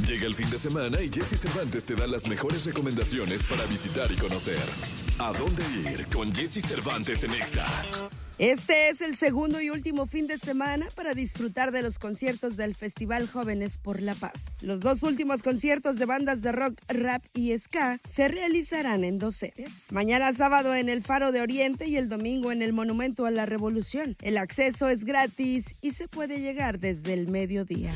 Llega el fin de semana y Jesse Cervantes te da las mejores recomendaciones para visitar y conocer. ¿A dónde ir con Jesse Cervantes en Exa? Este es el segundo y último fin de semana para disfrutar de los conciertos del Festival Jóvenes por la Paz. Los dos últimos conciertos de bandas de rock, rap y ska se realizarán en dos series. Mañana sábado en el Faro de Oriente y el domingo en el Monumento a la Revolución. El acceso es gratis y se puede llegar desde el mediodía.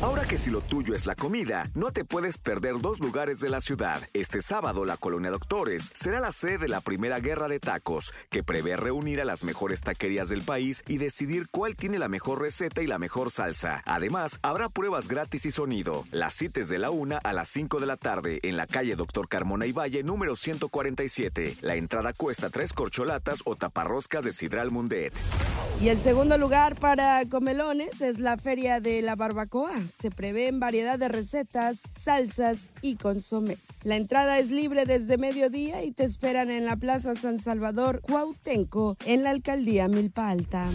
Ahora que si lo tuyo es la comida, no te puedes perder dos lugares de la ciudad. Este sábado, la Colonia Doctores será la sede de la primera guerra de tacos, que prevé reunir a las mejores taquerías del país y decidir cuál tiene la mejor receta y la mejor salsa. Además, habrá pruebas gratis y sonido. Las citas de la 1 a las 5 de la tarde en la calle Doctor Carmona y Valle número 147. La entrada cuesta tres corcholatas o taparroscas de Sidral Mundet. Y el segundo lugar para comelones es la Feria de la Barbacoa. Se prevén variedad de recetas, salsas y consomés. La entrada es libre desde mediodía y te esperan en la Plaza San Salvador Cuautenco, en la alcaldía Milpa Alta.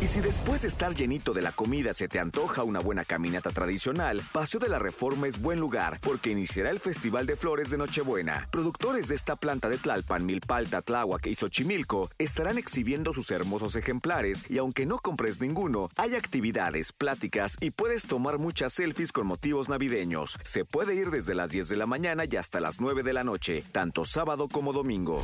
Y si después de estar llenito de la comida se te antoja una buena caminata tradicional, Paseo de la Reforma es buen lugar porque iniciará el Festival de Flores de Nochebuena. Productores de esta planta de Tlalpan, Milpalta, Tláhuac y Xochimilco estarán exhibiendo sus hermosos ejemplares y aunque no compres ninguno, hay actividades, pláticas y puedes tomar muchas selfies con motivos navideños. Se puede ir desde las 10 de la mañana y hasta las 9 de la noche, tanto sábado como domingo.